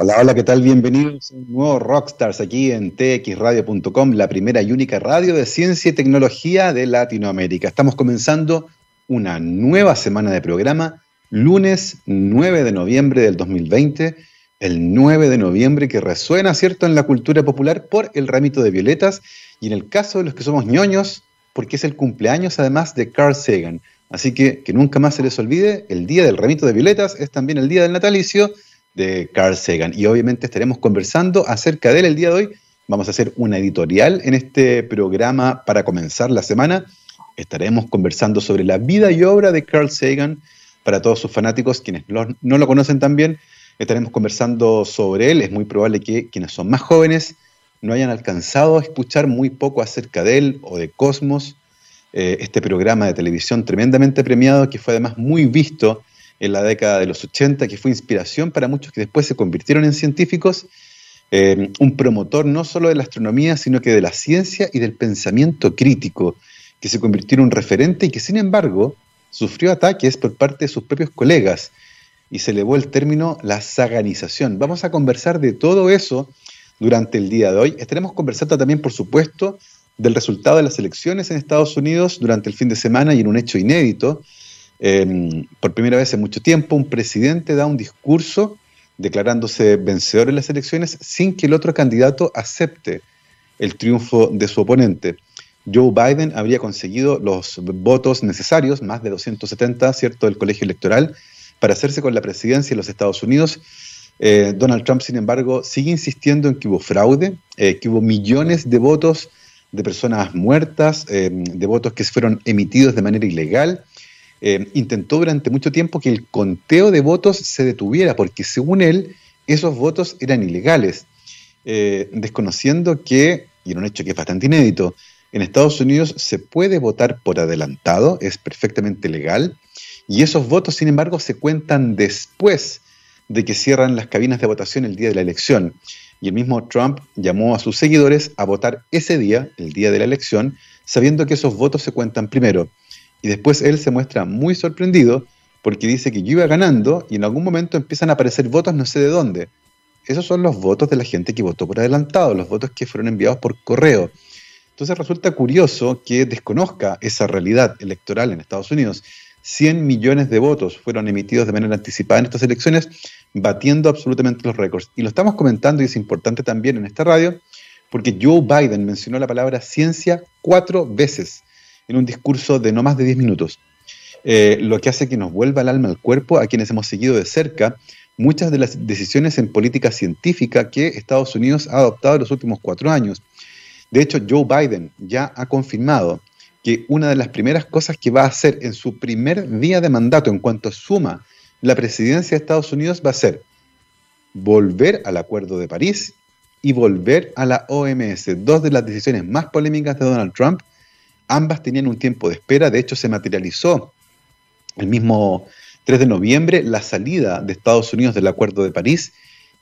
Hola, hola, ¿qué tal? Bienvenidos a un nuevo Rockstars aquí en txradio.com, la primera y única radio de ciencia y tecnología de Latinoamérica. Estamos comenzando una nueva semana de programa, lunes 9 de noviembre del 2020, el 9 de noviembre que resuena, ¿cierto?, en la cultura popular por el ramito de violetas y en el caso de los que somos ñoños, porque es el cumpleaños además de Carl Sagan. Así que que nunca más se les olvide, el día del ramito de violetas es también el día del natalicio de Carl Sagan. Y obviamente estaremos conversando acerca de él el día de hoy. Vamos a hacer una editorial en este programa para comenzar la semana. Estaremos conversando sobre la vida y obra de Carl Sagan para todos sus fanáticos, quienes no lo conocen también. Estaremos conversando sobre él. Es muy probable que quienes son más jóvenes no hayan alcanzado a escuchar muy poco acerca de él o de Cosmos, eh, este programa de televisión tremendamente premiado que fue además muy visto en la década de los 80, que fue inspiración para muchos que después se convirtieron en científicos, eh, un promotor no solo de la astronomía, sino que de la ciencia y del pensamiento crítico, que se convirtió en un referente y que sin embargo sufrió ataques por parte de sus propios colegas y se elevó el término la saganización. Vamos a conversar de todo eso durante el día de hoy. Estaremos conversando también, por supuesto, del resultado de las elecciones en Estados Unidos durante el fin de semana y en un hecho inédito, Em, por primera vez en mucho tiempo, un presidente da un discurso declarándose vencedor en las elecciones sin que el otro candidato acepte el triunfo de su oponente. Joe Biden habría conseguido los votos necesarios, más de 270, ¿cierto?, del colegio electoral, para hacerse con la presidencia de los Estados Unidos. Eh, Donald Trump, sin embargo, sigue insistiendo en que hubo fraude, eh, que hubo millones de votos de personas muertas, eh, de votos que fueron emitidos de manera ilegal eh, intentó durante mucho tiempo que el conteo de votos se detuviera, porque según él, esos votos eran ilegales, eh, desconociendo que, y era un hecho que es bastante inédito, en Estados Unidos se puede votar por adelantado, es perfectamente legal, y esos votos, sin embargo, se cuentan después de que cierran las cabinas de votación el día de la elección. Y el mismo Trump llamó a sus seguidores a votar ese día, el día de la elección, sabiendo que esos votos se cuentan primero. Y después él se muestra muy sorprendido porque dice que yo iba ganando y en algún momento empiezan a aparecer votos no sé de dónde. Esos son los votos de la gente que votó por adelantado, los votos que fueron enviados por correo. Entonces resulta curioso que desconozca esa realidad electoral en Estados Unidos. 100 millones de votos fueron emitidos de manera anticipada en estas elecciones, batiendo absolutamente los récords. Y lo estamos comentando y es importante también en esta radio, porque Joe Biden mencionó la palabra ciencia cuatro veces en un discurso de no más de 10 minutos, eh, lo que hace que nos vuelva el alma al cuerpo a quienes hemos seguido de cerca muchas de las decisiones en política científica que Estados Unidos ha adoptado en los últimos cuatro años. De hecho, Joe Biden ya ha confirmado que una de las primeras cosas que va a hacer en su primer día de mandato en cuanto suma la presidencia de Estados Unidos va a ser volver al Acuerdo de París y volver a la OMS, dos de las decisiones más polémicas de Donald Trump Ambas tenían un tiempo de espera, de hecho se materializó el mismo 3 de noviembre la salida de Estados Unidos del Acuerdo de París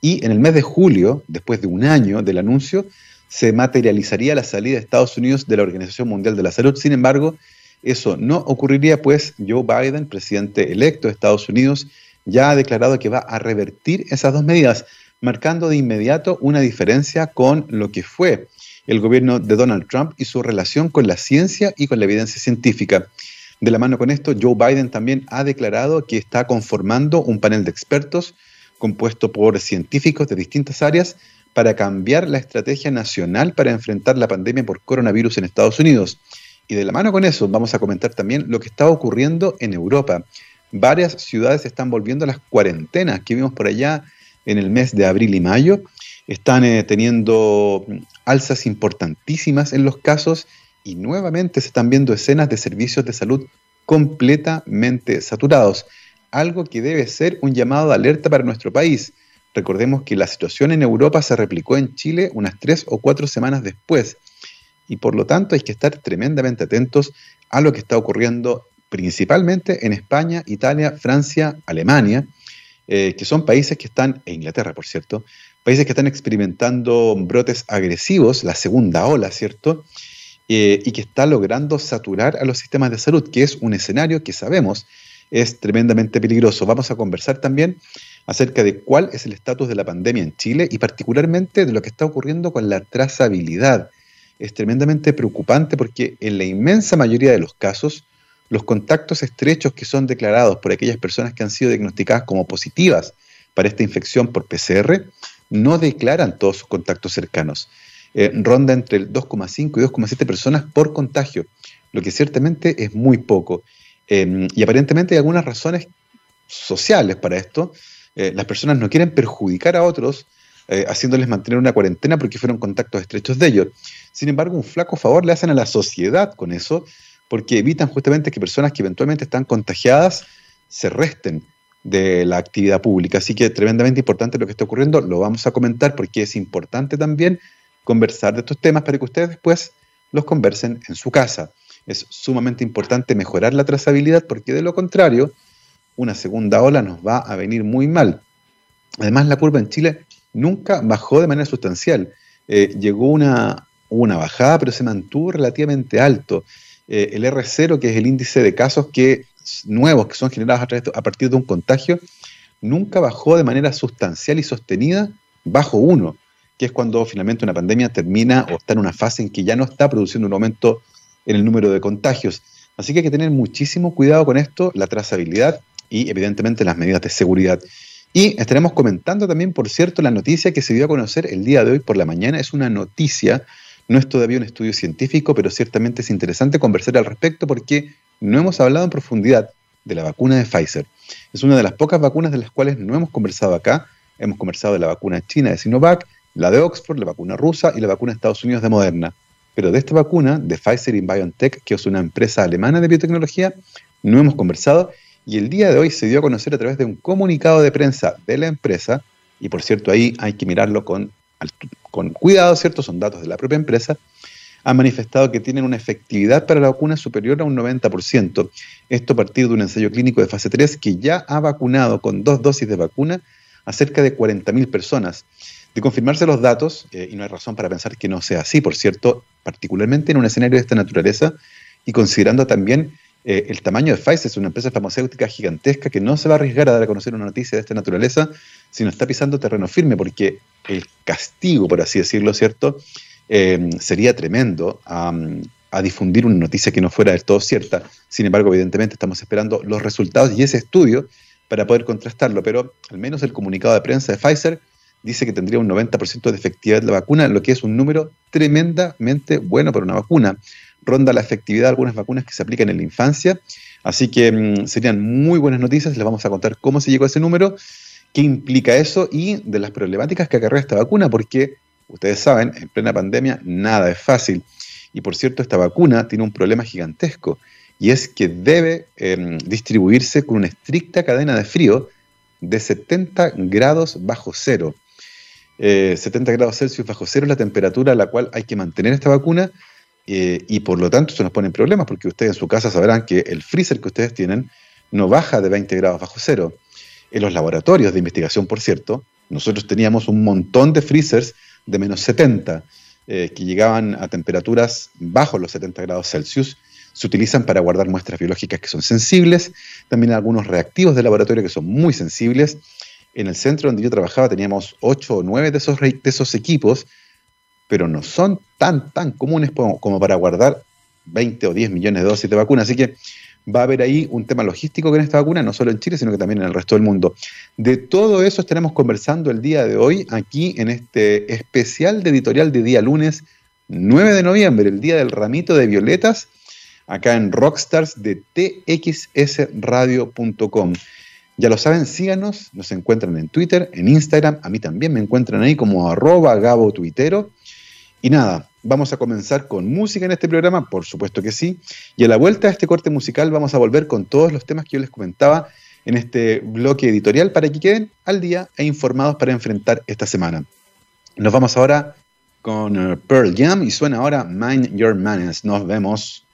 y en el mes de julio, después de un año del anuncio, se materializaría la salida de Estados Unidos de la Organización Mundial de la Salud. Sin embargo, eso no ocurriría, pues Joe Biden, presidente electo de Estados Unidos, ya ha declarado que va a revertir esas dos medidas, marcando de inmediato una diferencia con lo que fue el gobierno de Donald Trump y su relación con la ciencia y con la evidencia científica. De la mano con esto, Joe Biden también ha declarado que está conformando un panel de expertos compuesto por científicos de distintas áreas para cambiar la estrategia nacional para enfrentar la pandemia por coronavirus en Estados Unidos. Y de la mano con eso vamos a comentar también lo que está ocurriendo en Europa. Varias ciudades están volviendo a las cuarentenas que vimos por allá en el mes de abril y mayo. Están eh, teniendo alzas importantísimas en los casos y nuevamente se están viendo escenas de servicios de salud completamente saturados, algo que debe ser un llamado de alerta para nuestro país. Recordemos que la situación en Europa se replicó en Chile unas tres o cuatro semanas después y por lo tanto hay que estar tremendamente atentos a lo que está ocurriendo principalmente en España, Italia, Francia, Alemania, eh, que son países que están, e Inglaterra por cierto, países que están experimentando brotes agresivos, la segunda ola, ¿cierto? Eh, y que está logrando saturar a los sistemas de salud, que es un escenario que sabemos es tremendamente peligroso. Vamos a conversar también acerca de cuál es el estatus de la pandemia en Chile y particularmente de lo que está ocurriendo con la trazabilidad. Es tremendamente preocupante porque en la inmensa mayoría de los casos, los contactos estrechos que son declarados por aquellas personas que han sido diagnosticadas como positivas para esta infección por PCR no declaran todos sus contactos cercanos. Eh, ronda entre el 2,5 y 2,7 personas por contagio, lo que ciertamente es muy poco. Em, y aparentemente hay algunas razones sociales para esto. Eh, las personas no quieren perjudicar a otros eh, haciéndoles mantener una cuarentena porque fueron contactos estrechos de ellos. Sin embargo, un flaco favor le hacen a la sociedad con eso porque evitan justamente que personas que eventualmente están contagiadas se resten de la actividad pública. Así que tremendamente importante lo que está ocurriendo, lo vamos a comentar porque es importante también conversar de estos temas para que ustedes después los conversen en su casa. Es sumamente importante mejorar la trazabilidad porque de lo contrario, una segunda ola nos va a venir muy mal. Además, la curva en Chile nunca bajó de manera sustancial. Eh, llegó una, una bajada, pero se mantuvo relativamente alto. Eh, el R0, que es el índice de casos que, nuevos que son generados a, partir de un contagio, nunca bajó de manera sustancial y sostenida bajo 1, que es cuando finalmente una pandemia termina o está en una fase en que ya no está produciendo un aumento en el número de contagios. Así que hay que tener muchísimo cuidado con esto, la trazabilidad y evidentemente las medidas de seguridad. Y estaremos comentando también, por cierto, la noticia que se dio a conocer el día de hoy por la mañana. Es una noticia no es todavía un estudio científico, pero ciertamente es interesante conversar al respecto porque no hemos hablado en profundidad de la vacuna de Pfizer. Es una de las pocas vacunas de las cuales no hemos conversado acá. Hemos conversado de la vacuna china de Sinovac, la de Oxford, la vacuna rusa y la vacuna de Estados Unidos de Moderna. Pero de esta vacuna, de Pfizer y BioNTech, que es una empresa alemana de biotecnología, no hemos conversado y el día de hoy se dio a conocer a través de un comunicado de prensa de la empresa, y por cierto ahí hay que mirarlo con con cuidado, ¿cierto? Son datos de la propia empresa, han manifestado que tienen una efectividad para la vacuna superior a un 90%. Esto a partir de un ensayo clínico de fase 3 que ya ha vacunado con dos dosis de vacuna a cerca de 40.000 personas. De confirmarse los datos, eh, y no hay razón para pensar que no sea así, por cierto, particularmente en un escenario de esta naturaleza, y considerando también eh, el tamaño de Pfizer, es una empresa farmacéutica gigantesca que no se va a arriesgar a dar a conocer una noticia de esta naturaleza, sino está pisando terreno firme, porque el castigo, por así decirlo, ¿cierto? Eh, sería tremendo a, difundir una noticia que no fuera del todo cierta. Sin embargo, evidentemente estamos esperando los resultados y ese estudio para poder contrastarlo, pero al menos el comunicado de prensa de Pfizer dice que tendría un 90% de efectividad de la vacuna, lo que es un número tremendamente bueno para una vacuna ronda la efectividad de algunas vacunas que se aplican en la infancia. Así que mm, serían muy buenas noticias. Les vamos a contar cómo se llegó a ese número, qué implica eso y de las problemáticas que acarrea esta vacuna, porque ustedes saben, en plena pandemia nada es fácil. Y por cierto, esta vacuna tiene un problema gigantesco y es que debe em, distribuirse con una estricta cadena de frío de 70 grados bajo cero. 70 eh, grados Celsius bajo cero es la temperatura a la cual hay que mantener esta vacuna eh, y por lo tanto eso nos pone en problemas porque ustedes en su casa sabrán que el freezer que ustedes tienen no baja de 20 grados bajo cero. En los laboratorios de investigación, por cierto, nosotros teníamos un montón de freezers de menos 70 eh, que llegaban a temperaturas bajo los 70 grados Celsius. Se utilizan para guardar muestras biológicas que son sensibles, también algunos reactivos de laboratorio que son muy sensibles. En el centro donde yo trabajaba teníamos 8 o 9 de esos, de esos equipos pero no son tan, tan comunes como, para guardar 20 o 10 millones de dosis de vacuna. Así que va a haber ahí un tema logístico con esta vacuna, no solo en Chile, sino que también en el resto del mundo. De todo eso estaremos conversando el día de hoy aquí en este especial de editorial de día lunes 9 de noviembre, el día del ramito de violetas, acá en Rockstars de txsradio.com. Ya lo saben, síganos, nos encuentran en Twitter, en Instagram, a mí también me encuentran ahí como arroba gabo tuitero y nada, vamos a comenzar con música en este programa, por supuesto que sí. Y a la vuelta de este corte musical vamos a volver con todos los temas que yo les comentaba en este bloque editorial para que queden al día e informados para enfrentar esta semana. Nos vamos ahora con eh, Pearl Jam y suena ahora Mind Your Manners. Nos vemos.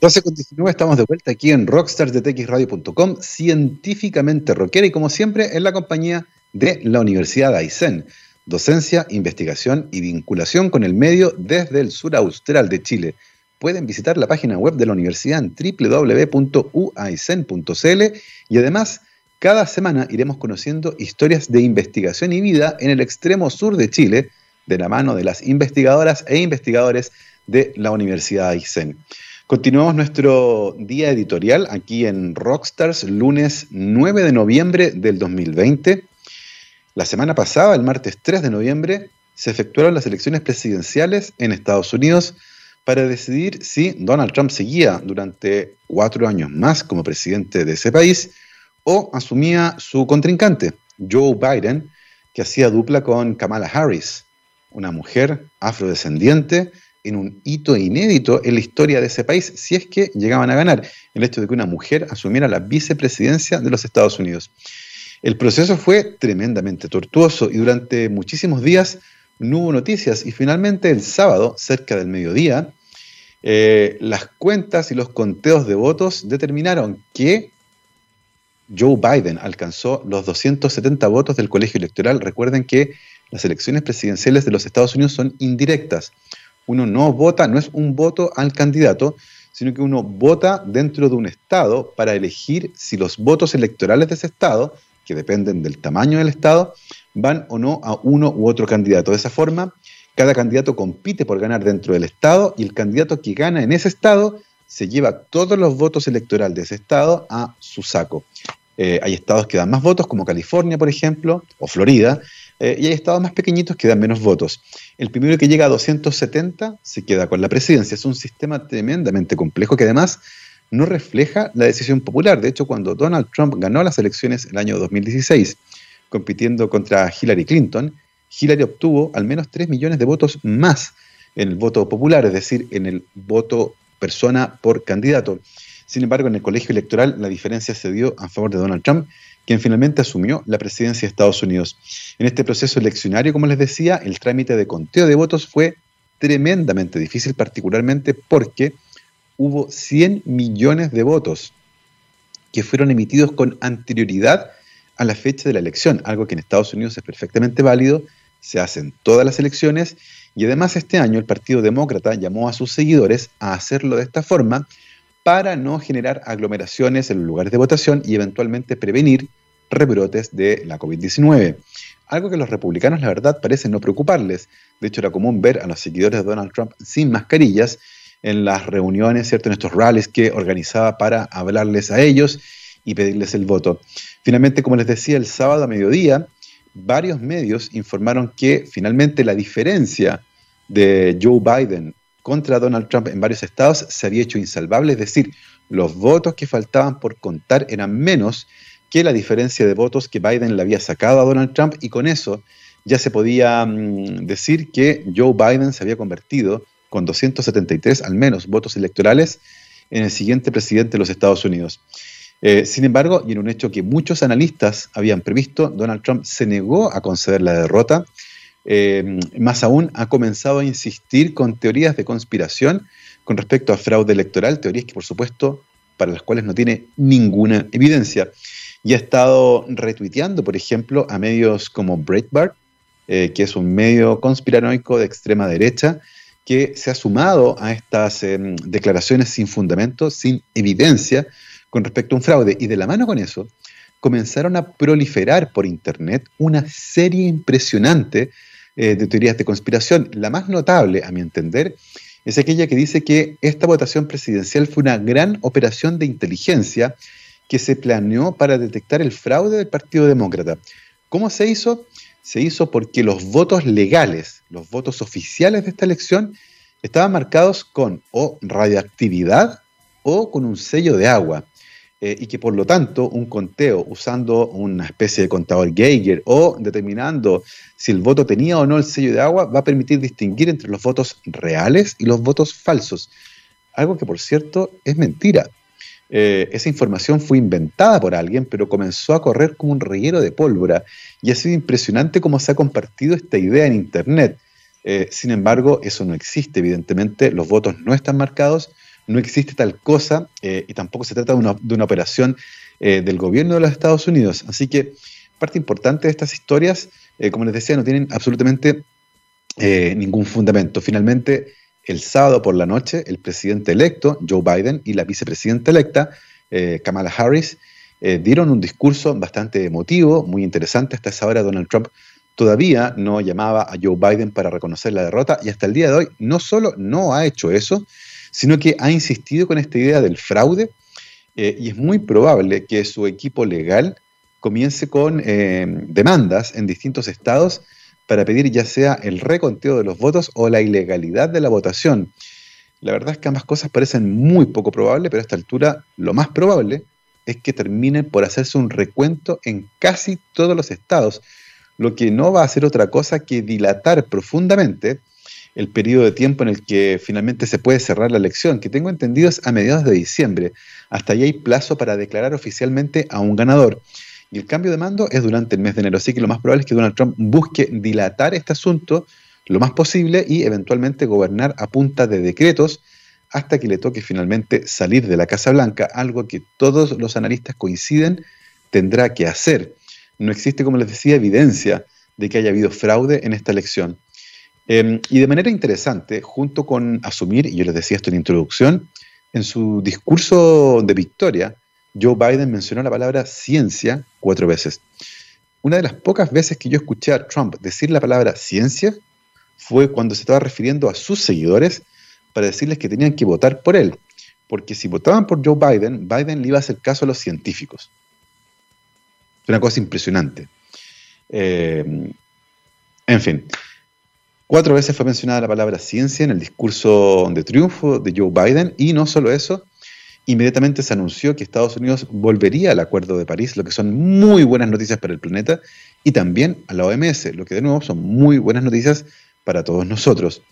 12 con estamos de vuelta aquí en rockstarsdetxradio.com, científicamente rockera y como siempre en la compañía de la Universidad de Aysén docencia, investigación y vinculación con el medio desde el sur austral de Chile. Pueden visitar la página web de la universidad en www.uaicen.cl y además cada semana iremos conociendo historias de investigación y vida en el extremo sur de Chile, de la mano de las investigadoras e investigadores de la Universidad Aysén. Continuamos nuestro día editorial aquí en Rockstars, lunes 9 de noviembre del 2020. La semana pasada, el martes 3 de noviembre, se efectuaron las elecciones presidenciales en Estados Unidos para decidir si Donald Trump seguía durante cuatro años más como presidente de ese país o asumía su contrincante, Joe Biden, que hacía dupla con Kamala Harris, una mujer afrodescendiente en un hito inédito en la historia de ese país, si es que llegaban a ganar el hecho de que una mujer asumiera la vicepresidencia de los Estados Unidos. El proceso fue tremendamente tortuoso y durante muchísimos días no hubo noticias y finalmente el sábado, cerca del mediodía, eh, las cuentas y los conteos de votos determinaron que Joe Biden alcanzó los 270 votos del colegio electoral. Recuerden que las elecciones presidenciales de los Estados Unidos son indirectas. Uno no vota, no es un voto al candidato, sino que uno vota dentro de un estado para elegir si los votos electorales de ese estado, que dependen del tamaño del estado, van o no a uno u otro candidato. De esa forma, cada candidato compite por ganar dentro del estado y el candidato que gana en ese estado se lleva todos los votos electorales de ese estado a su saco. Eh, hay estados que dan más votos, como California, por ejemplo, o Florida, eh, y hay estados más pequeñitos que dan menos votos. El primero que llega a 270 se queda con la presidencia. Es un sistema tremendamente complejo que además no refleja la decisión popular. De hecho, cuando Donald Trump ganó las elecciones el año 2016, compitiendo contra Hillary Clinton, Hillary obtuvo al menos 3 millones de votos más en el voto popular, es decir, en el voto persona por candidato. Sin embargo, en el colegio electoral la diferencia se dio a favor de Donald Trump, quien finalmente asumió la presidencia de Estados Unidos. En este proceso eleccionario, como les decía, el trámite de conteo de votos fue tremendamente difícil, particularmente porque hubo 100 millones de votos que fueron emitidos con anterioridad a la fecha de la elección, algo que en Estados Unidos es perfectamente válido, se hacen todas las elecciones y además este año el Partido Demócrata llamó a sus seguidores a hacerlo de esta forma para no generar aglomeraciones en los lugares de votación y eventualmente prevenir rebrotes de la COVID-19. Algo que los republicanos, la verdad, parece no preocuparles. De hecho, era común ver a los seguidores de Donald Trump sin mascarillas en las reuniones, ¿cierto? en estos rallies que organizaba para hablarles a ellos y pedirles el voto. Finalmente, como les decía, el sábado a mediodía, varios medios informaron que finalmente la diferencia de Joe Biden contra Donald Trump en varios estados se había hecho insalvable, es decir, los votos que faltaban por contar eran menos que la diferencia de votos que Biden le había sacado a Donald Trump y con eso ya se podía mm, decir que Joe Biden se había convertido con 273 al menos votos electorales en el siguiente presidente de los Estados Unidos. Eh, sin embargo, y en un hecho que muchos analistas habían previsto, Donald Trump se negó a conceder la derrota eh, más aún, ha comenzado a insistir con teorías de conspiración con respecto a fraude electoral, teorías que por supuesto para las cuales no tiene ninguna evidencia. Y ha estado retuiteando, por ejemplo, a medios como Breitbart, eh, que es un medio conspiranoico de extrema derecha, que se ha sumado a estas em, declaraciones sin fundamento, sin evidencia, con respecto a un fraude. Y de la mano con eso, comenzaron a proliferar por Internet una serie impresionante eh, de teorías de conspiración. La más notable, a mi entender, es aquella que dice que esta votación presidencial fue una gran operación de inteligencia que se planeó para detectar el fraude del Partido Demócrata. ¿Cómo se hizo? Se hizo porque los votos legales, los votos oficiales de esta elección, estaban marcados con o radioactividad o con un sello de agua. Eh, y que por lo tanto un conteo usando una especie de contador Geiger o determinando si el voto tenía o no el sello de agua va a permitir distinguir entre los votos reales y los votos falsos. Algo que por cierto es mentira. Eh, esa información fue inventada por alguien, pero comenzó a correr como un reguero de pólvora y ha sido impresionante cómo se ha compartido esta idea en Internet. Eh, sin embargo, eso no existe, evidentemente, los votos no están marcados no existe tal cosa eh, y tampoco se trata de una, operación eh, del gobierno de los Estados Unidos. Así que parte importante de estas historias, como les decía, no tienen absolutamente ningún fundamento. Finalmente, el sábado por la noche, el presidente electo, Joe Biden, y la vicepresidenta electa, Kamala Harris, eh, dieron un discurso bastante emotivo, muy interesante. Hasta esa hora Donald Trump todavía no llamaba a Joe Biden para reconocer la derrota y hasta el día de hoy no solo no ha hecho eso, sino que ha insistido con esta idea del fraude eh, y es muy probable que su equipo legal comience con eh, demandas en distintos estados para pedir ya sea el reconteo de los votos o la ilegalidad de la votación. La verdad es que ambas cosas parecen muy poco probables, pero a esta altura lo más probable es que terminen por hacerse un recuento en casi todos los estados, lo que no va a hacer otra cosa que dilatar profundamente el periodo de tiempo en el que finalmente se puede cerrar la elección, que tengo entendido es a mediados de diciembre. Hasta ahí hay plazo para declarar oficialmente a un ganador. El cambio de mando es durante el mes de enero, así que lo más probable es que Donald Trump busque dilatar este asunto lo más posible y eventualmente gobernar a punta de decretos hasta que le toque finalmente salir de la Casa Blanca, algo que todos los analistas coinciden tendrá que hacer. No existe, como les decía, evidencia de que haya habido fraude en esta elección. Em, y de manera interesante, junto con asumir, y yo les decía esto en introducción, en su discurso de victoria, Joe Biden mencionó la palabra ciencia cuatro veces. Una de las pocas veces que yo escuché a Trump decir la palabra ciencia fue cuando se estaba refiriendo a sus seguidores para decirles que tenían que votar por él. Porque si votaban por Joe Biden, Biden le iba a hacer caso a los científicos. Es una cosa impresionante. Eh, en fin, cuatro veces fue mencionada la palabra ciencia en el discurso de triunfo de Joe Biden y no solo eso, inmediatamente se anunció que Estados Unidos volvería al Acuerdo de París, lo que son muy buenas noticias para el planeta, y también a la OMS, lo que de nuevo son muy buenas noticias para todos nosotros.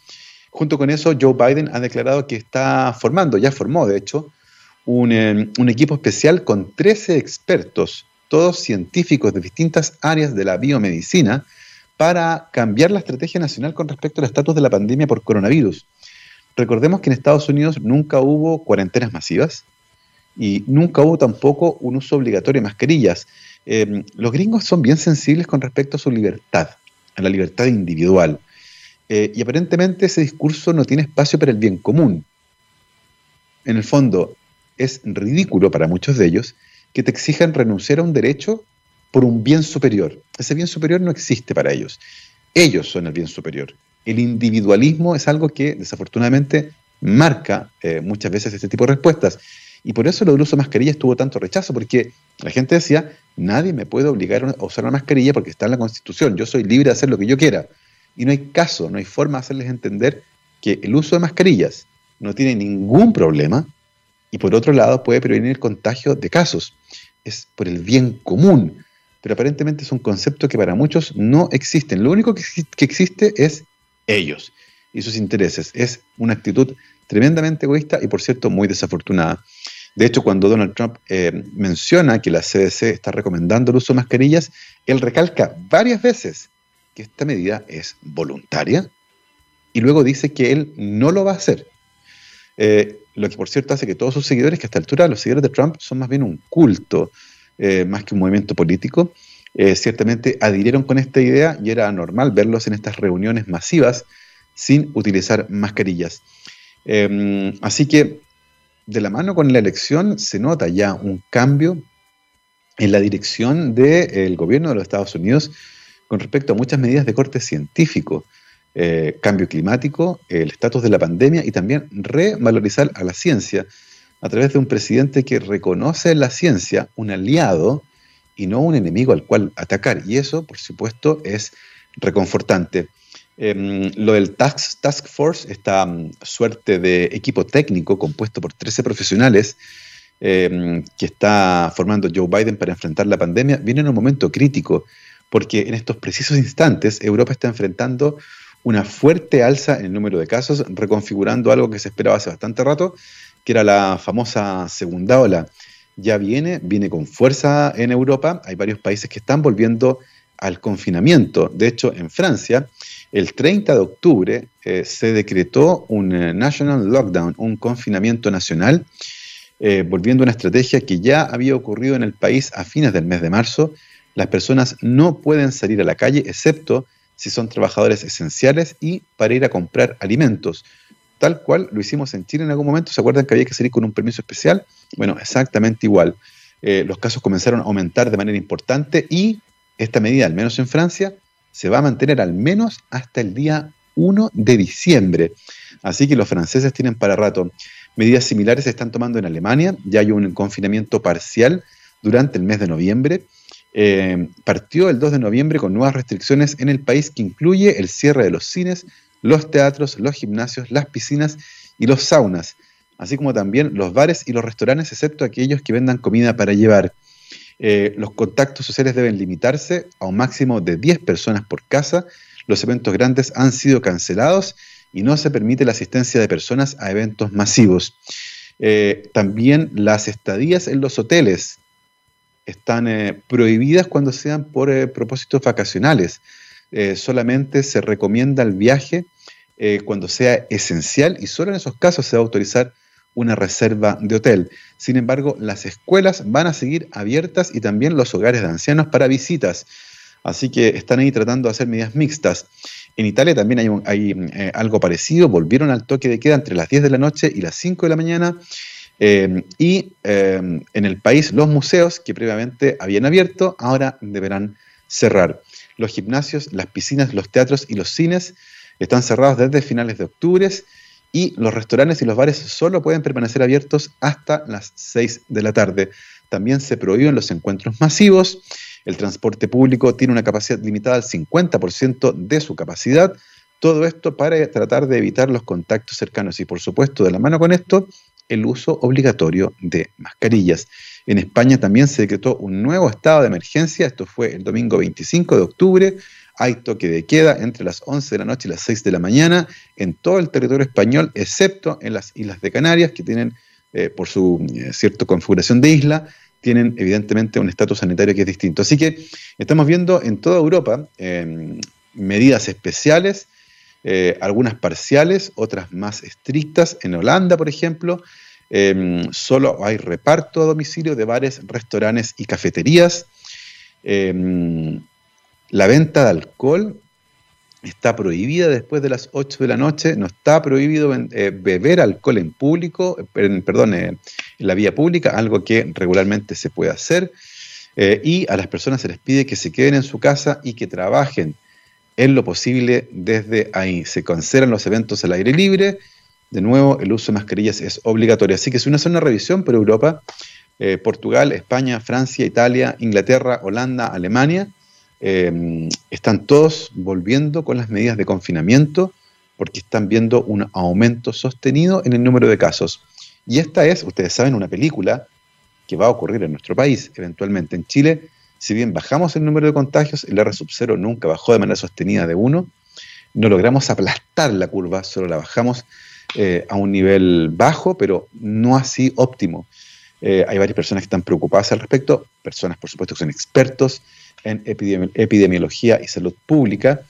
Junto con eso, Joe Biden ha declarado que está formando, ya formó de hecho, un, em, un equipo especial con 13 expertos, todos científicos de distintas áreas de la biomedicina, para cambiar la estrategia nacional con respecto al estatus de la pandemia por coronavirus. Recordemos que en Estados Unidos nunca hubo cuarentenas masivas y nunca hubo tampoco un uso obligatorio de mascarillas. Em, los gringos son bien sensibles con respecto a su libertad, a la libertad individual. Eh, y aparentemente ese discurso no tiene espacio para el bien común. En el fondo, es ridículo para muchos de ellos que te exijan renunciar a un derecho por un bien superior. Ese bien superior no existe para ellos. Ellos son el bien superior el individualismo es algo que desafortunadamente marca eh, muchas veces este tipo de respuestas. Y por eso lo del uso de mascarillas tuvo tanto rechazo, porque la gente decía, nadie me puede obligar a usar una mascarilla porque está en la Constitución, yo soy libre de hacer lo que yo quiera. Y no hay caso, no hay forma de hacerles entender que el uso de mascarillas no tiene ningún problema y por otro lado puede prevenir contagio de casos. Es por el bien común, pero aparentemente es un concepto que para muchos no existe. Lo único que existe es ellos y sus intereses. Es una actitud tremendamente egoísta y, por cierto, muy desafortunada. De hecho, cuando Donald Trump eh, menciona que la CDC está recomendando el uso de mascarillas, él recalca varias veces que esta medida es voluntaria y luego dice que él no lo va a hacer. Eh, lo que, por cierto, hace que todos sus seguidores, que a esta altura los seguidores de Trump son más bien un culto, eh, más que un movimiento político, eh, ciertamente adhirieron con esta idea y era normal verlos en estas reuniones masivas sin utilizar mascarillas. Em, así que de la mano con la elección se nota ya un cambio en la dirección del gobierno de los Estados Unidos con respecto a muchas medidas de corte científico, eh, cambio climático, el estatus de la pandemia y también revalorizar a la ciencia a través de un presidente que reconoce la ciencia, un aliado, y no un enemigo al cual atacar. Y eso, por supuesto, es reconfortante. Em, lo del task, task Force, esta mm, suerte de equipo técnico compuesto por 13 profesionales em, que está formando Joe Biden para enfrentar la pandemia, viene en un momento crítico, porque en estos precisos instantes Europa está enfrentando una fuerte alza en el número de casos, reconfigurando algo que se esperaba hace bastante rato, que era la famosa segunda ola ya viene, viene con fuerza en Europa. Hay varios países que están volviendo al confinamiento. De hecho, en Francia, el 30 de octubre eh, se decretó un eh, national lockdown, un confinamiento nacional, eh, volviendo a una estrategia que ya había ocurrido en el país a fines del mes de marzo. Las personas no pueden salir a la calle, excepto si son trabajadores esenciales y para ir a comprar alimentos tal cual lo hicimos en Chile en algún momento. ¿Se acuerdan que había que salir con un permiso especial? Bueno, exactamente igual. eh, los casos comenzaron a aumentar de manera importante y esta medida, al menos en Francia, se va a mantener al menos hasta el día 1 de diciembre. Así que los franceses tienen para rato. Medidas similares se están tomando en Alemania, ya hay un confinamiento parcial durante el mes de noviembre. Eh, partió el 2 de noviembre con nuevas restricciones en el país que incluye el cierre de los cines, los teatros, los gimnasios, las piscinas y los saunas, así como también los bares y los restaurantes, excepto aquellos que vendan comida para llevar. Eh, los contactos sociales deben limitarse a un máximo de 10 personas por casa. Los eventos grandes han sido cancelados y no se permite la asistencia de personas a eventos masivos. Eh, también las estadías en los hoteles están eh, prohibidas cuando sean por propósitos vacacionales. solamente se recomienda el viaje cuando sea esencial y solo en esos casos se va a autorizar una reserva de hotel. Sin embargo, las escuelas van a seguir abiertas y también los hogares de ancianos para visitas. Así que están ahí tratando de hacer medidas mixtas. En Italia también hay, eh, algo parecido. Volvieron al toque de queda entre las 10 de la noche y las 5 de la mañana. Eh, y eh, en el país los museos que previamente habían abierto ahora deberán cerrar. Los gimnasios, las piscinas, los teatros y los cines están cerrados desde finales de octubre y los restaurantes y los bares solo pueden permanecer abiertos hasta las 6 de la tarde. También se prohíben los encuentros masivos. El transporte público tiene una capacidad limitada al 50% de su capacidad. Todo esto para tratar de evitar los contactos cercanos y, por supuesto, de la mano con esto, el uso obligatorio de mascarillas. En España también se decretó un nuevo estado de emergencia. Esto fue el domingo 25 de octubre hay toque de queda entre las 11 de la noche y las 6 de la mañana en todo el territorio español, excepto en las Islas de Canarias, que tienen, eh, por su eh, cierta configuración de isla, tienen evidentemente un estatus sanitario que es distinto. Así que estamos viendo en toda Europa em, medidas especiales, eh, algunas parciales, otras más estrictas. En Holanda, por ejemplo, em, solo hay reparto a domicilio de bares, restaurantes y cafeterías. Em, la venta de alcohol está prohibida después de las 8 de la noche, no está prohibido eh, beber alcohol en público, eh, perdón, eh, en la vía pública, algo que regularmente se puede hacer, y a las personas se les pide que se queden en su casa y que trabajen en lo posible desde ahí. Se cancelan los eventos al aire libre, de nuevo el uso de mascarillas es obligatorio, así que si uno hace una revisión por Europa, Portugal, España, Francia, Italia, Inglaterra, Holanda, Alemania, Em, están todos volviendo con las medidas de confinamiento porque están viendo un aumento sostenido en el número de casos. Y esta es, ustedes saben, una película que va a ocurrir en nuestro país eventualmente. En Chile, si bien bajamos el número de contagios, el R sub 0 nunca bajó de manera sostenida de 1, no logramos aplastar la curva, solo la bajamos eh, a un nivel bajo, pero no así óptimo. Eh, hay varias personas que están preocupadas al respecto, personas por supuesto que son expertos en epidemiología y salud pública,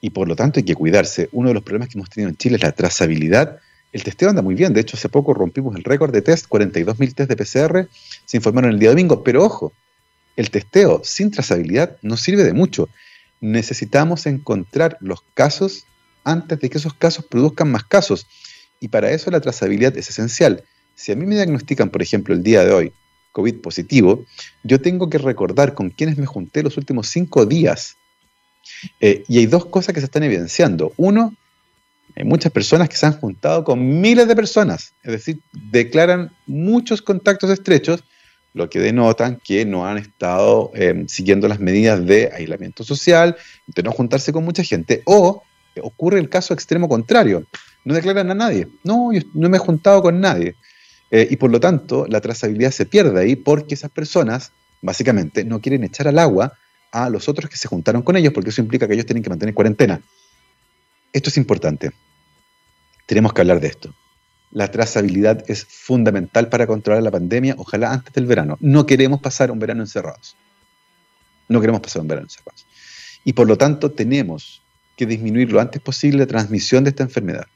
y por lo tanto hay que cuidarse. Uno de los problemas que hemos tenido en Chile es la trazabilidad. El testeo anda muy bien, de hecho hace poco rompimos el récord de test, 42.000 test de PCR se informaron el día domingo, pero ojo, el testeo sin trazabilidad no sirve de mucho. Necesitamos encontrar los casos antes de que esos casos produzcan más casos. Y para eso la trazabilidad es esencial. Si a mí me diagnostican, por ejemplo, el día de hoy COVID positivo, yo tengo que recordar con quienes me junté los últimos cinco días. Eh, y hay dos cosas que se están evidenciando. Uno, hay muchas personas que se han juntado con miles de personas, es decir, declaran muchos contactos estrechos, lo que denotan que no han estado eh, siguiendo las medidas de aislamiento social, de no juntarse con mucha gente, o ocurre el caso extremo contrario, no declaran a nadie, no, yo no me he juntado con nadie. Eh, y por lo tanto, la trazabilidad se pierde ahí porque esas personas, básicamente, no quieren echar al agua a los otros que se juntaron con ellos, porque eso implica que ellos tienen que mantener cuarentena. Esto es importante. Tenemos que hablar de esto. La trazabilidad es fundamental para controlar la pandemia, ojalá antes del verano. No queremos pasar un verano encerrados. No queremos pasar un verano encerrados. Y por lo tanto tenemos que disminuir lo antes posible la transmisión de esta enfermedad.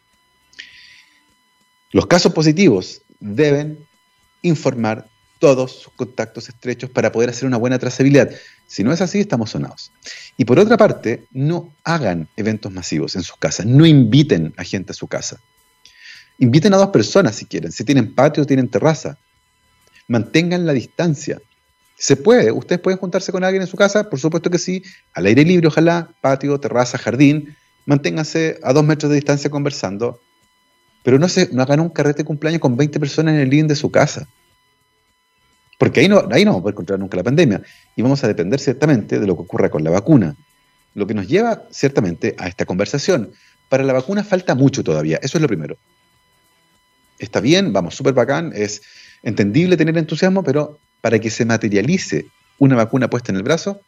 Los casos positivos deben informar todos sus contactos estrechos para poder hacer una buena trazabilidad. Si no es así, estamos sonados. Y por otra parte, no hagan eventos masivos en sus casas, no inviten a gente a su casa. Inviten a dos personas si quieren, si tienen patio o tienen terraza. mantengan la distancia. Se puede, ustedes pueden juntarse con alguien en su casa, por supuesto que sí, al aire libre, ojalá, patio, terraza, jardín, manténganse a dos metros de distancia conversando, pero no, se, no hagan un carrete de cumpleaños con 20 personas en el living de su casa. Porque ahí no, ahí no vamos a poder controlar nunca la pandemia. Y vamos a depender ciertamente de lo que ocurra con la vacuna. Lo que nos lleva ciertamente a esta conversación. Para la vacuna falta mucho todavía, eso es lo primero. Está bien, vamos, súper bacán, es entendible tener entusiasmo, pero para que se materialice una vacuna puesta en el brazo,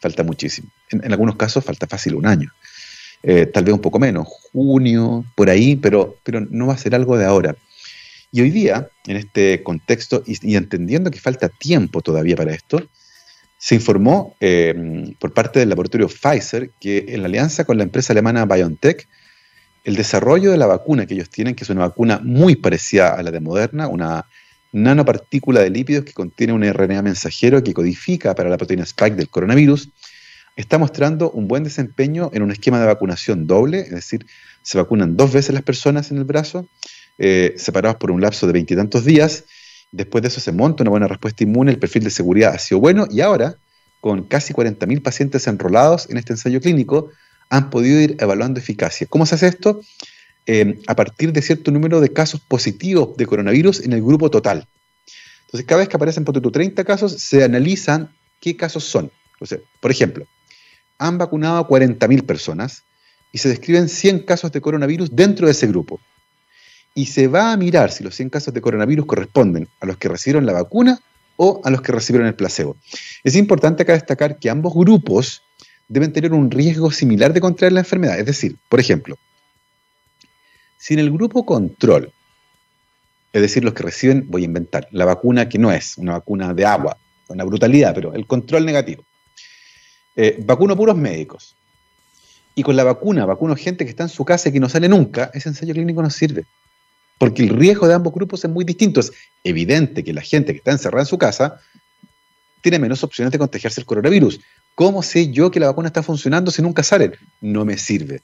falta muchísimo. En, algunos casos falta fácil un año. Eh, tal vez un poco menos, junio, por ahí, pero, pero no va a ser algo de ahora. Y hoy día, en este contexto y, entendiendo que falta tiempo todavía para esto, se informó eh, por parte del laboratorio Pfizer que en la alianza con la empresa alemana BioNTech, el desarrollo de la vacuna que ellos tienen, que es una vacuna muy parecida a la de Moderna, una nanopartícula de lípidos que contiene un RNA mensajero que codifica para la proteína spike del coronavirus, está mostrando un buen desempeño en un esquema de vacunación doble, es decir, se vacunan dos veces las personas en el brazo, eh, separados por un lapso de veintitantos días. Después de eso se monta una buena respuesta inmune, el perfil de seguridad ha sido bueno y ahora, con casi 40.000 pacientes enrolados en este ensayo clínico, han podido ir evaluando eficacia. ¿Cómo se hace esto? Eh, a partir de cierto número de casos positivos de coronavirus en el grupo total. Entonces, cada vez que aparecen por 30 casos, se analizan qué casos son. por ejemplo, han vacunado a 40.000 personas y se describen 100 casos de coronavirus dentro de ese grupo. Y se va a mirar si los 100 casos de coronavirus corresponden a los que recibieron la vacuna o a los que recibieron el placebo. Es importante acá destacar que ambos grupos deben tener un riesgo similar de contraer la enfermedad. Es decir, por ejemplo, si en el grupo control, es decir, los que reciben, voy a inventar, la vacuna que no es una vacuna de agua, una brutalidad, pero el control negativo, eh, vacuno puros médicos, y con la vacuna vacuno gente que está en su casa y que no sale nunca, ese ensayo clínico no sirve. Porque el riesgo de ambos grupos es muy distinto. Es evidente que la gente que está encerrada en su casa tiene menos opciones de contagiarse el coronavirus. ¿Cómo sé yo que la vacuna está funcionando si nunca sale? No me sirve.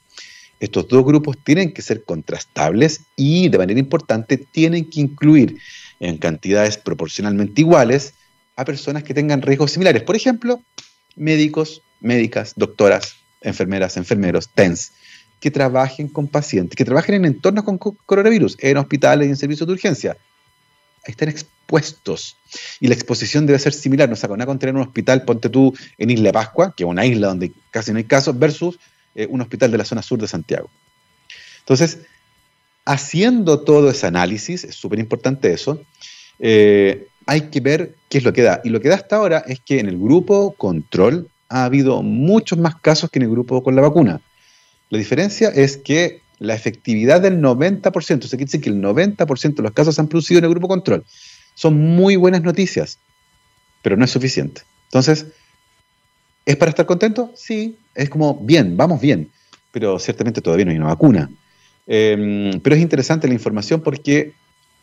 Estos dos grupos tienen que ser contrastables y, de manera importante, tienen que incluir en cantidades proporcionalmente iguales a personas que tengan riesgos similares. Por ejemplo, médicos, médicas, doctoras, enfermeras, enfermeros, TENS, que trabajen con pacientes, que trabajen en entornos con coronavirus, en hospitales y en servicios de urgencia. Están expuestos. Y la exposición debe ser similar. No se con tener un hospital, ponte tú, en Isla Pascua, que es una isla donde casi no hay casos, versus eh, un hospital de la zona sur de Santiago. Entonces, haciendo todo ese análisis, es súper importante eso, eh, hay que ver qué es lo que da. Y lo que da hasta ahora es que en el grupo control ha habido muchos más casos que en el grupo con la vacuna. La diferencia es que la efectividad del 90%, o sea, decir que el 90% de los casos se han producido en el grupo control. Son muy buenas noticias, pero no es suficiente. Entonces, ¿es para estar contento? Sí, es como, bien, vamos bien, pero ciertamente todavía no hay una vacuna. Em, pero es interesante la información porque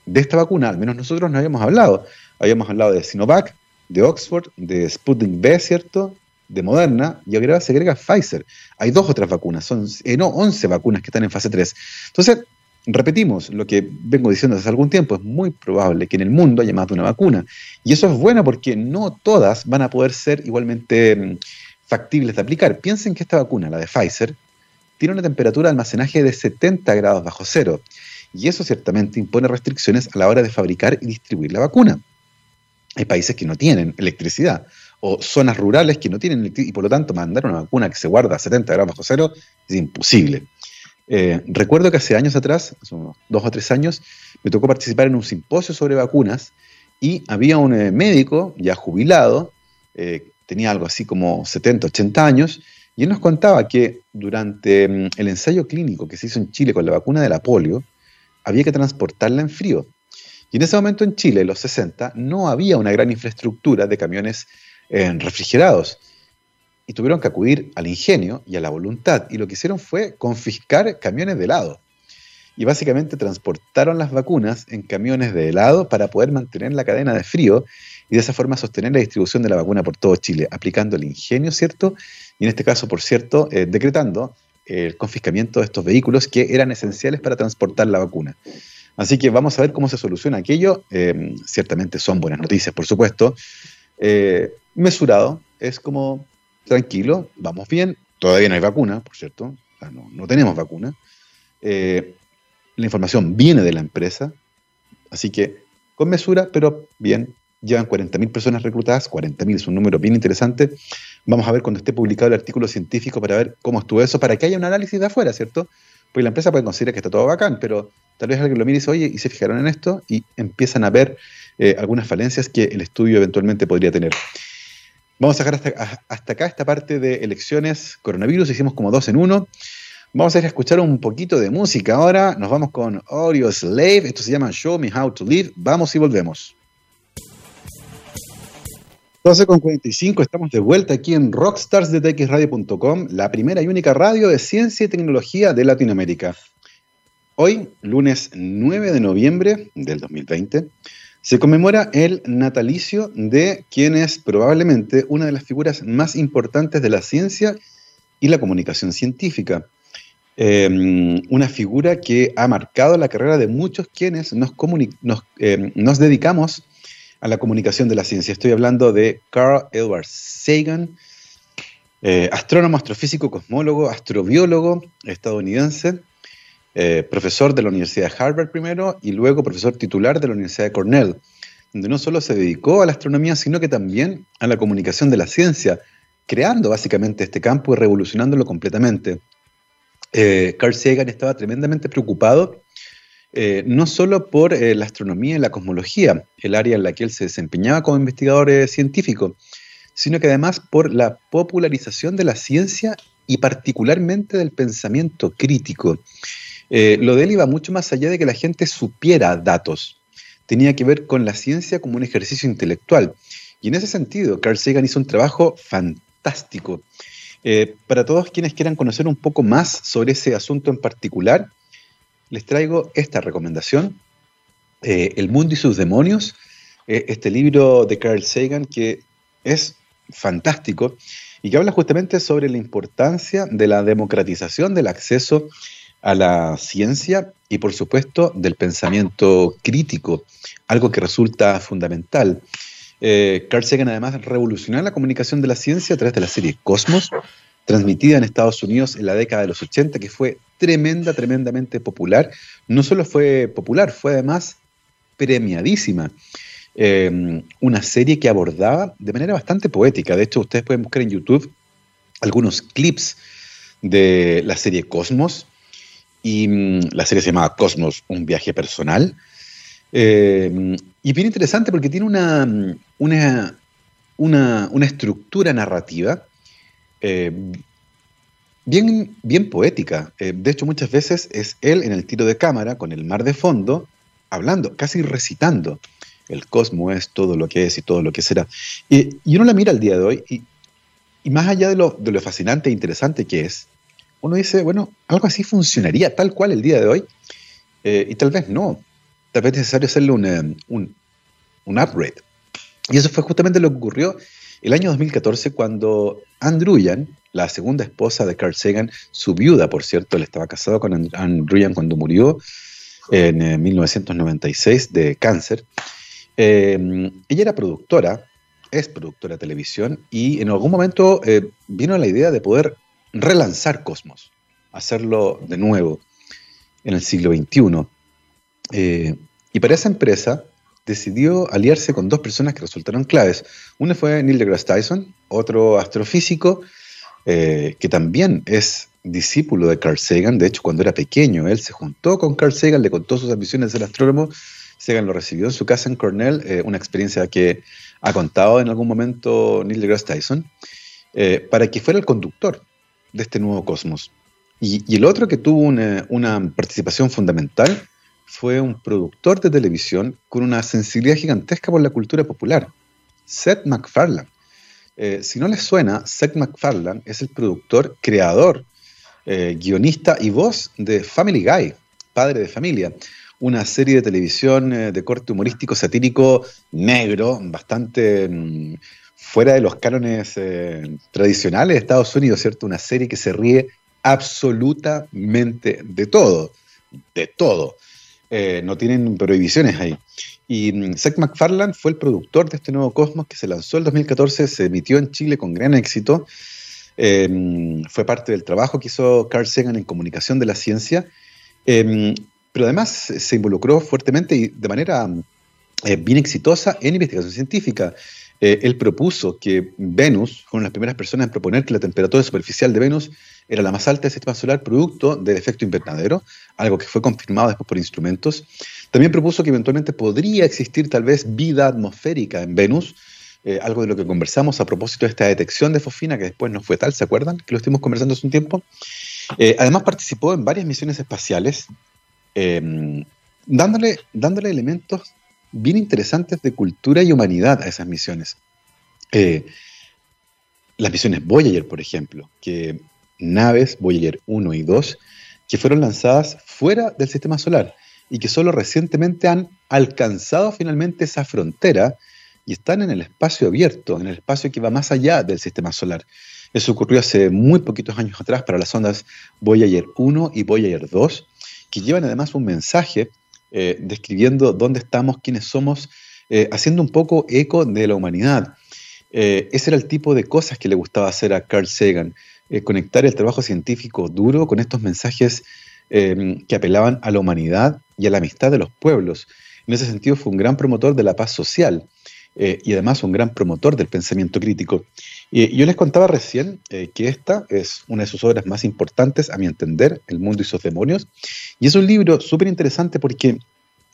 de esta vacuna, al menos nosotros no habíamos hablado. Habíamos hablado de Sinovac, de Oxford, de Sputnik B, ¿cierto? De Moderna, y ahora se agrega Pfizer. Hay dos otras vacunas, son eh, no, 11 vacunas que están en fase 3. Entonces, repetimos lo que vengo diciendo hace algún tiempo, es muy probable que en el mundo haya más de una vacuna. Y eso es bueno porque no todas van a poder ser igualmente mm, factibles de aplicar. Piensen que esta vacuna, la de Pfizer, tiene una temperatura de almacenaje de 70 grados bajo cero. Y eso ciertamente impone restricciones a la hora de fabricar y distribuir la vacuna. Hay países que no tienen electricidad o zonas rurales que no tienen electricidad y por lo tanto mandar una vacuna que se guarda a 70 grados bajo cero es imposible. Eh, recuerdo que hace años atrás, hace unos dos o tres años, me tocó participar en un simposio sobre vacunas y había un eh, médico ya jubilado eh, tenía algo así como 70, 80 años, y él nos contaba que durante mm, el ensayo clínico que se hizo en Chile con la vacuna de la polio, había que transportarla en frío. Y en ese momento en Chile, en los 60, no había una gran infraestructura de camiones eh, refrigerados. Y tuvieron que acudir al ingenio y a la voluntad. Y lo que hicieron fue confiscar camiones de helado. Y básicamente transportaron las vacunas en camiones de helado para poder mantener la cadena de frío y de esa forma sostener la distribución de la vacuna por todo Chile, aplicando el ingenio, ¿cierto? Y en este caso, por cierto, eh, decretando el confiscamiento de estos vehículos que eran esenciales para transportar la vacuna. Así que vamos a ver cómo se soluciona aquello. Eh, ciertamente son buenas noticias, por supuesto. Eh, mesurado, es como tranquilo, vamos bien. Todavía no hay vacuna, por cierto. no, tenemos vacuna. Eh, la información viene de la empresa. Así que con mesura, pero bien. Llevan 40.000 personas reclutadas. 40.000 es un número bien interesante. Vamos a ver cuando esté publicado el artículo científico para ver cómo estuvo eso, para que haya un análisis de afuera, ¿cierto? Porque la empresa puede considerar que está todo bacán, pero tal vez alguien lo mire y dice, oye, y se fijaron en esto y empiezan a ver eh, algunas falencias que el estudio eventualmente podría tener. Vamos a dejar hasta, hasta, acá esta parte de elecciones coronavirus, hicimos como dos en uno. Vamos a ir a escuchar un poquito de música ahora. Nos vamos con Audio Slave. Esto se llama Show Me How to Live. Vamos y volvemos. 12 con 45, estamos de vuelta aquí en rockstarsdetxradio.com, la primera y única radio de ciencia y tecnología de Latinoamérica. Hoy, lunes 9 de noviembre del 2020, se conmemora el natalicio de quien es probablemente una de las figuras más importantes de la ciencia y la comunicación científica. Em, una figura que ha marcado la carrera de muchos quienes nos, nos, em, nos dedicamos a la comunicación de la ciencia. Estoy hablando de Carl Edward Sagan, eh, astrónomo, astrofísico, cosmólogo, astrobiólogo estadounidense, eh, profesor de la Universidad de Harvard primero y luego profesor titular de la Universidad de Cornell, donde no solo se dedicó a la astronomía, sino que también a la comunicación de la ciencia, creando básicamente este campo y revolucionándolo completamente. Eh, Carl Sagan estaba tremendamente preocupado eh, no solo por eh, la astronomía y la cosmología, el área en la que él se desempeñaba como investigador eh, científico, sino que además por la popularización de la ciencia y particularmente del pensamiento crítico. lo de él iba mucho más allá de que la gente supiera datos, tenía que ver con la ciencia como un ejercicio intelectual. Y en ese sentido, Carl Sagan hizo un trabajo fantástico. para todos quienes quieran conocer un poco más sobre ese asunto en particular, les traigo esta recomendación, eh, El mundo y sus demonios, eh, este libro de Carl Sagan que es fantástico y que habla justamente sobre la importancia de la democratización del acceso a la ciencia y por supuesto del pensamiento crítico, algo que resulta fundamental. Eh, Carl Sagan además revolucionó la comunicación de la ciencia a través de la serie Cosmos, transmitida en Estados Unidos en la década de los 80, que fue tremenda, tremendamente popular. No solo fue popular, fue además premiadísima. Eh, una serie que abordaba de manera bastante poética. De hecho, ustedes pueden buscar en YouTube algunos clips de la serie Cosmos. Y mm, la serie se llamaba Cosmos, un viaje personal. Eh, y bien interesante porque tiene una, una, una estructura narrativa eh, bien, bien poética. Eh, de hecho, muchas veces es él en el tiro de cámara, con el mar de fondo, hablando, casi recitando. El cosmos es todo lo que es y todo lo que será. Y, uno la mira al día de hoy y, más allá de lo, fascinante e interesante que es, uno dice, bueno, algo así funcionaría tal cual el día de hoy. Eh, y tal vez no. Tal vez es necesario hacerle un, un, un upgrade. Y eso fue justamente lo que ocurrió el año 2014 cuando Andruyan, la segunda esposa de Carl Sagan, su viuda, por cierto, él estaba casado con Andruyan cuando murió en 1996 eh, de cáncer. Eh, ella era productora, es productora de televisión, y en algún momento eh, vino la idea de poder relanzar Cosmos, hacerlo de nuevo en el siglo XXI. y para esa empresa, decidió aliarse con dos personas que resultaron claves. Uno fue Neil deGrasse Tyson, otro astrofísico eh, que también es discípulo de Carl Sagan. De hecho, cuando era pequeño, él se juntó con Carl Sagan, le contó sus ambiciones de ser astrónomo. Sagan lo recibió en su casa en Cornell, eh, una experiencia que ha contado en algún momento Neil deGrasse Tyson, eh, para que fuera el conductor de este nuevo cosmos. Y, el otro que tuvo una, una participación fundamental fue un productor de televisión con una sensibilidad gigantesca por la cultura popular, Seth MacFarlane. Eh, si no les suena, Seth MacFarlane es el productor, creador, eh, guionista y voz de Family Guy, Padre de Familia, una serie de televisión eh, de corte humorístico satírico negro, bastante mm, fuera de los cánones tradicionales de Estados Unidos, ¿cierto? Una serie que se ríe absolutamente de todo, de todo. Eh, no tienen prohibiciones ahí. Y mm, Seth MacFarlane fue el productor de este nuevo Cosmos que se lanzó en 2014, se emitió en Chile con gran éxito. Eh, fue parte del trabajo que hizo Carl Sagan en comunicación de la ciencia, eh, pero además se involucró fuertemente y de manera bien exitosa en investigación científica. Él propuso que Venus, fue una de las primeras personas en proponer que la temperatura superficial de Venus era la más alta del sistema solar producto del efecto invernadero, algo que fue confirmado después por instrumentos. También propuso que eventualmente podría existir tal vez vida atmosférica en Venus, eh, algo de lo que conversamos a propósito de esta detección de fosfina, que después no fue tal, ¿se acuerdan? Que lo estuvimos conversando hace un tiempo. Eh, además participó en varias misiones espaciales, dándole, dándole elementos bien interesantes de cultura y humanidad a esas misiones. Eh, las misiones Voyager, por ejemplo, que naves Voyager 1 y 2 que fueron lanzadas fuera del sistema solar y que solo recientemente han alcanzado finalmente esa frontera y están en el espacio abierto, en el espacio que va más allá del sistema solar. Eso ocurrió hace muy poquitos años atrás para las ondas Voyager 1 y Voyager 2, que llevan además un mensaje eh, describiendo dónde estamos, quiénes somos, eh, haciendo un poco eco de la humanidad. Eh, ese era el tipo de cosas que le gustaba hacer a Carl Sagan. Conectar el trabajo científico duro con estos mensajes em, que apelaban a la humanidad y a la amistad de los pueblos. En ese sentido fue un gran promotor de la paz social y además un gran promotor del pensamiento crítico. Y yo les contaba recién eh, que esta es una de sus obras más importantes, a mi entender, El mundo y sus demonios. Y es un libro súper interesante porque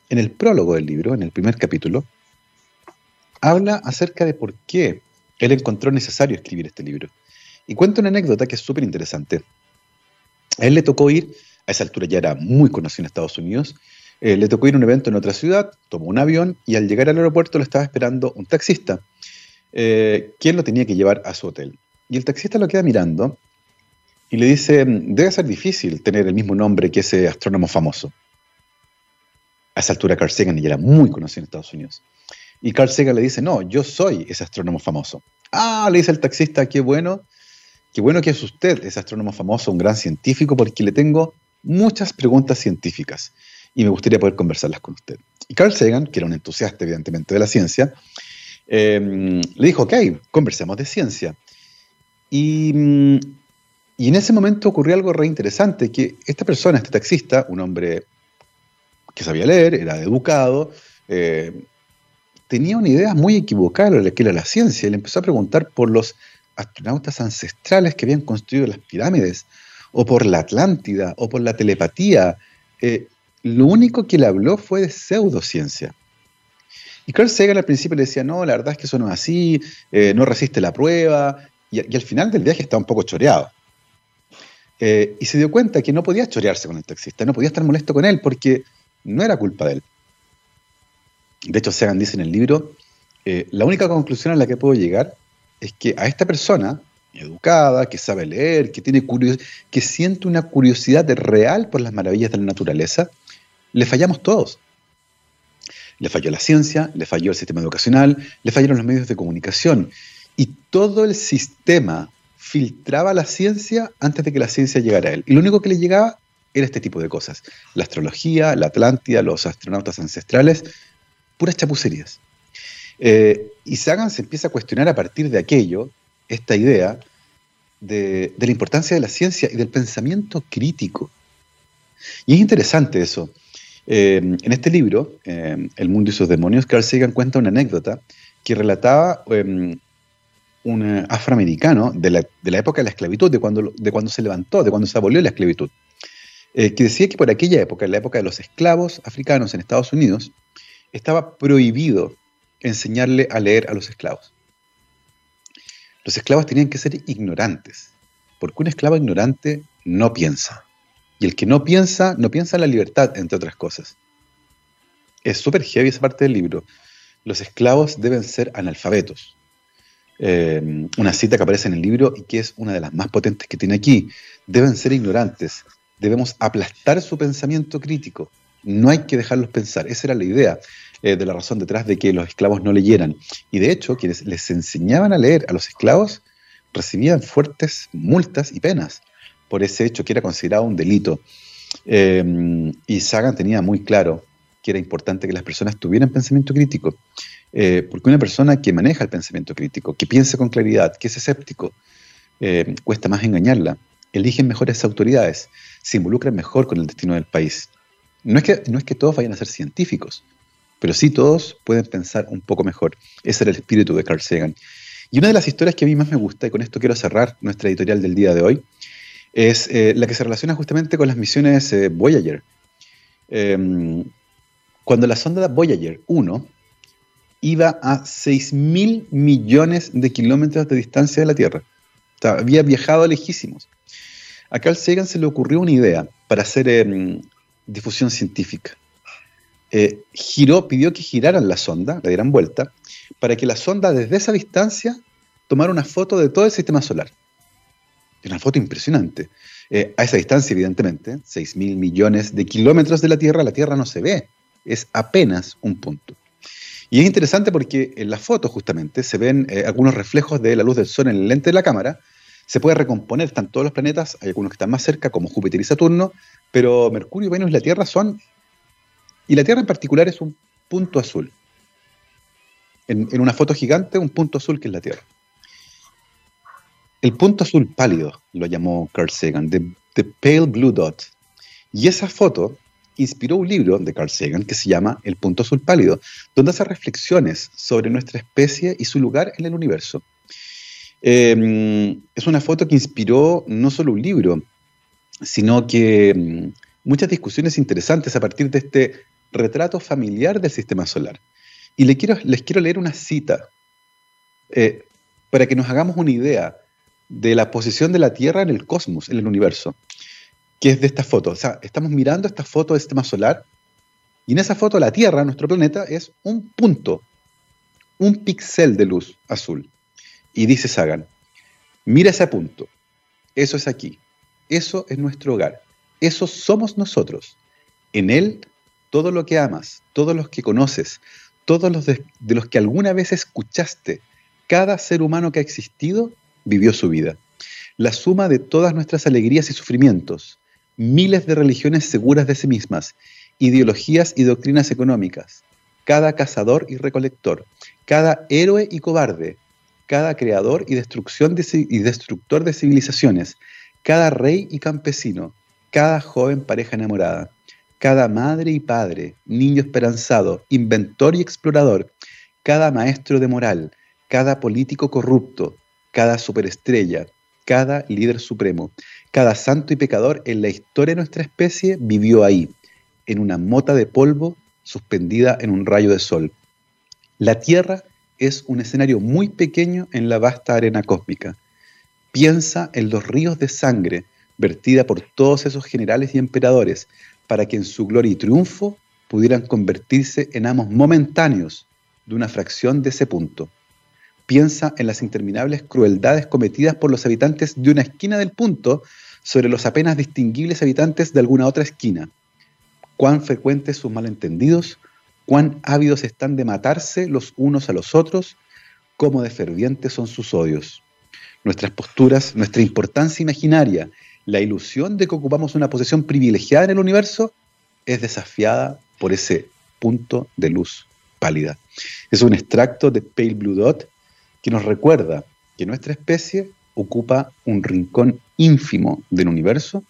en el prólogo del libro, en el primer capítulo, habla acerca de por qué él encontró necesario escribir este libro. Y cuenta una anécdota que es súper interesante. A él le tocó ir, a esa altura ya era muy conocido en Estados Unidos, eh, le tocó ir a un evento en otra ciudad, tomó un avión y al llegar al aeropuerto lo estaba esperando un taxista, eh, quien lo tenía que llevar a su hotel. Y el taxista lo queda mirando y le dice, debe ser difícil tener el mismo nombre que ese astrónomo famoso. A esa altura Carl Sagan ya era muy conocido en Estados Unidos. Y Carl Sagan le dice, no, yo soy ese astrónomo famoso. Ah, le dice el taxista, qué bueno, Qué bueno que es usted, ese astrónomo famoso, un gran científico, porque le tengo muchas preguntas científicas y me gustaría poder conversarlas con usted. Y Carl Sagan, que era un entusiasta evidentemente de la ciencia, em, le dijo, ok, conversemos de ciencia. Y, y, en ese momento ocurrió algo re interesante, que esta persona, este taxista, un hombre que sabía leer, era educado, eh, tenía una idea muy equivocada de lo que era la ciencia y le empezó a preguntar por los astronautas ancestrales que habían construido las pirámides, o por la Atlántida, o por la telepatía. Eh, lo único que le habló fue de pseudociencia. Y Carl Sagan al principio le decía, no, la verdad es que eso no es así, eh, no resiste la prueba, y, al final del viaje estaba un poco choreado. Eh, y se dio cuenta que no podía chorearse con el taxista, no podía estar molesto con él porque no era culpa de él. De hecho, Sagan dice en el libro, la única conclusión a la que puedo llegar es que a esta persona, educada, que sabe leer, que, tiene que siente una curiosidad real por las maravillas de la naturaleza, le fallamos todos. Le falló la ciencia, le falló el sistema educacional, le fallaron los medios de comunicación. Y todo el sistema filtraba la ciencia antes de que la ciencia llegara a él. Y lo único que le llegaba era este tipo de cosas. La astrología, la Atlántida, los astronautas ancestrales, puras chapucerías. Eh, y Sagan se empieza a cuestionar a partir de aquello, esta idea de, la importancia de la ciencia y del pensamiento crítico. Y es interesante eso. Eh, en este libro, eh, El mundo y sus demonios, Carl Sagan cuenta una anécdota que relataba un afroamericano de la, época de la esclavitud, de cuando, de cuando se levantó, de cuando se abolió la esclavitud, que decía que por aquella época, en la época de los esclavos africanos en Estados Unidos, estaba prohibido enseñarle a leer a los esclavos. Los esclavos tenían que ser ignorantes, porque un esclavo ignorante no piensa. Y el que no piensa, no piensa en la libertad, entre otras cosas. Es súper heavy esa parte del libro. Los esclavos deben ser analfabetos. Eh, una cita que aparece en el libro y que es una de las más potentes que tiene aquí. Deben ser ignorantes. Debemos aplastar su pensamiento crítico. No hay que dejarlos pensar. Esa era la idea. Eh, de la razón detrás de que los esclavos no leyeran. Y de hecho, quienes les enseñaban a leer a los esclavos recibían fuertes multas y penas por ese hecho que era considerado un delito. Eh, y Sagan tenía muy claro que era importante que las personas tuvieran pensamiento crítico, eh, porque una persona que maneja el pensamiento crítico, que piensa con claridad, que es escéptico, eh, cuesta más engañarla, eligen mejores autoridades, se involucran mejor con el destino del país. No es que, no es que todos vayan a ser científicos, pero sí todos pueden pensar un poco mejor. Ese era el espíritu de Carl Sagan. Y una de las historias que a mí más me gusta, y con esto quiero cerrar nuestra editorial del día de hoy, es eh, la que se relaciona justamente con las misiones Voyager. Em, cuando la sonda Voyager 1 iba a 6 mil millones de kilómetros de distancia de la Tierra, había viajado lejísimos. A Carl Sagan se le ocurrió una idea para hacer em, difusión científica. Eh, giró, pidió que giraran la sonda, la dieran vuelta, para que la sonda desde esa distancia tomara una foto de todo el sistema solar. Una foto impresionante. Eh, a esa distancia, evidentemente, 6 mil millones de kilómetros de la Tierra, la Tierra no se ve, es apenas un punto. Y es interesante porque en la foto justamente se ven eh, algunos reflejos de la luz del Sol en el lente de la cámara. Se puede recomponer, están todos los planetas, hay algunos que están más cerca, como Júpiter y Saturno, pero Mercurio, Venus y la Tierra son, y la Tierra en particular es un punto azul. En, una foto gigante, un punto azul que es la Tierra. El punto azul pálido lo llamó Carl Sagan, the Pale Blue Dot. Y esa foto inspiró un libro de Carl Sagan que se llama El punto azul pálido, donde hace reflexiones sobre nuestra especie y su lugar en el universo. Em, es una foto que inspiró no solo un libro, sino que em, muchas discusiones interesantes a partir de este retrato familiar del sistema solar. Y les quiero, les quiero leer una cita eh, para que nos hagamos una idea de la posición de la Tierra en el cosmos, en el universo que es de esta foto. O sea, estamos mirando esta foto del sistema solar y en esa foto la Tierra, nuestro planeta, es un punto, un píxel de luz azul. Y dice Sagan, mira ese punto, eso es aquí, eso es nuestro hogar, eso somos nosotros. En él, todo lo que amas, todos los que conoces, todos los de, de los que alguna vez escuchaste, cada ser humano que ha existido, vivió su vida. La suma de todas nuestras alegrías y sufrimientos, miles de religiones seguras de sí mismas, ideologías y doctrinas económicas, cada cazador y recolector, cada héroe y cobarde, cada creador y, destrucción y destructor de civilizaciones, cada rey y campesino, cada joven pareja enamorada, cada madre y padre, niño esperanzado, inventor y explorador, cada maestro de moral, cada político corrupto, cada superestrella, cada líder supremo, cada santo y pecador en la historia de nuestra especie vivió ahí, en una mota de polvo suspendida en un rayo de sol. La Tierra es un escenario muy pequeño en la vasta arena cósmica. Piensa en los ríos de sangre vertida por todos esos generales y emperadores para que en su gloria y triunfo pudieran convertirse en amos momentáneos de una fracción de ese punto. Piensa en las interminables crueldades cometidas por los habitantes de una esquina del punto sobre los apenas distinguibles habitantes de alguna otra esquina. Cuán frecuentes sus malentendidos, cuán ávidos están de matarse los unos a los otros, cómo de fervientes son sus odios. Nuestras posturas, nuestra importancia imaginaria, la ilusión de que ocupamos una posición privilegiada en el universo, es desafiada por ese punto de luz pálida. Es un extracto de Pale Blue Dot que nos recuerda que nuestra especie ocupa un rincón ínfimo del universo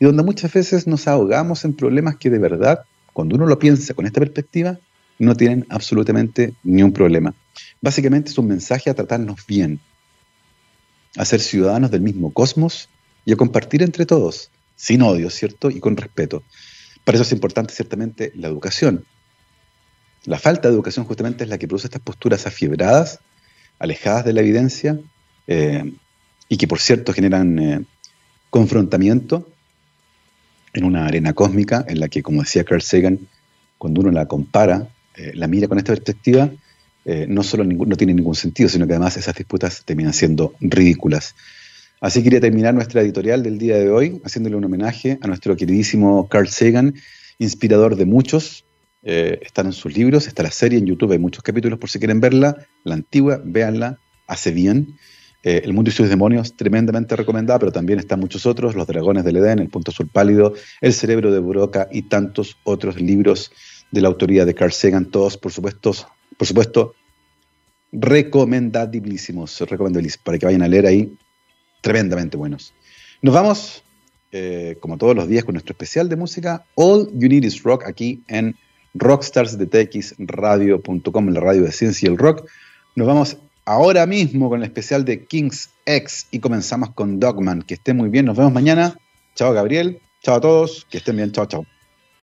y donde muchas veces nos ahogamos en problemas que de verdad, cuando uno lo piensa con esta perspectiva, no tienen absolutamente ni un problema. Básicamente es un mensaje a tratarnos bien, a ser ciudadanos del mismo cosmos y a compartir entre todos, sin odio, ¿cierto? Y con respeto. Para eso es importante ciertamente la educación. La falta de educación justamente es la que produce estas posturas afiebradas, alejadas de la evidencia, eh, y que por cierto generan eh, confrontamiento en una arena cósmica en la que, como decía Carl Sagan, cuando uno la compara, eh, la mira con esta perspectiva, no solo no tiene ningún sentido, sino que además esas disputas terminan siendo ridículas. Así quería terminar nuestra editorial del día de hoy haciéndole un homenaje a nuestro queridísimo Carl Sagan, inspirador de muchos. Están en sus libros, está la serie en YouTube, hay muchos capítulos por si quieren verla. La antigua, véanla, hace bien. Eh, el mundo y sus demonios, tremendamente recomendada, pero también están muchos otros, Los dragones del Edén, El punto azul pálido, El cerebro de Buroka y tantos otros libros de la autoría de Carl Sagan, todos por supuesto, por supuesto recomendabilísimos, recomendabilísimos, para que vayan a leer ahí, tremendamente buenos. Nos vamos, eh, como todos los días, con nuestro especial de música, All You Need Is Rock, aquí en rockstarsdetxradio.com, en la radio de ciencia y el rock. Nos vamos ahora mismo con el especial de Kings X y comenzamos con Dogman. Que estén muy bien, nos vemos mañana. Chao Gabriel, chao a todos, que estén bien, chao, chao.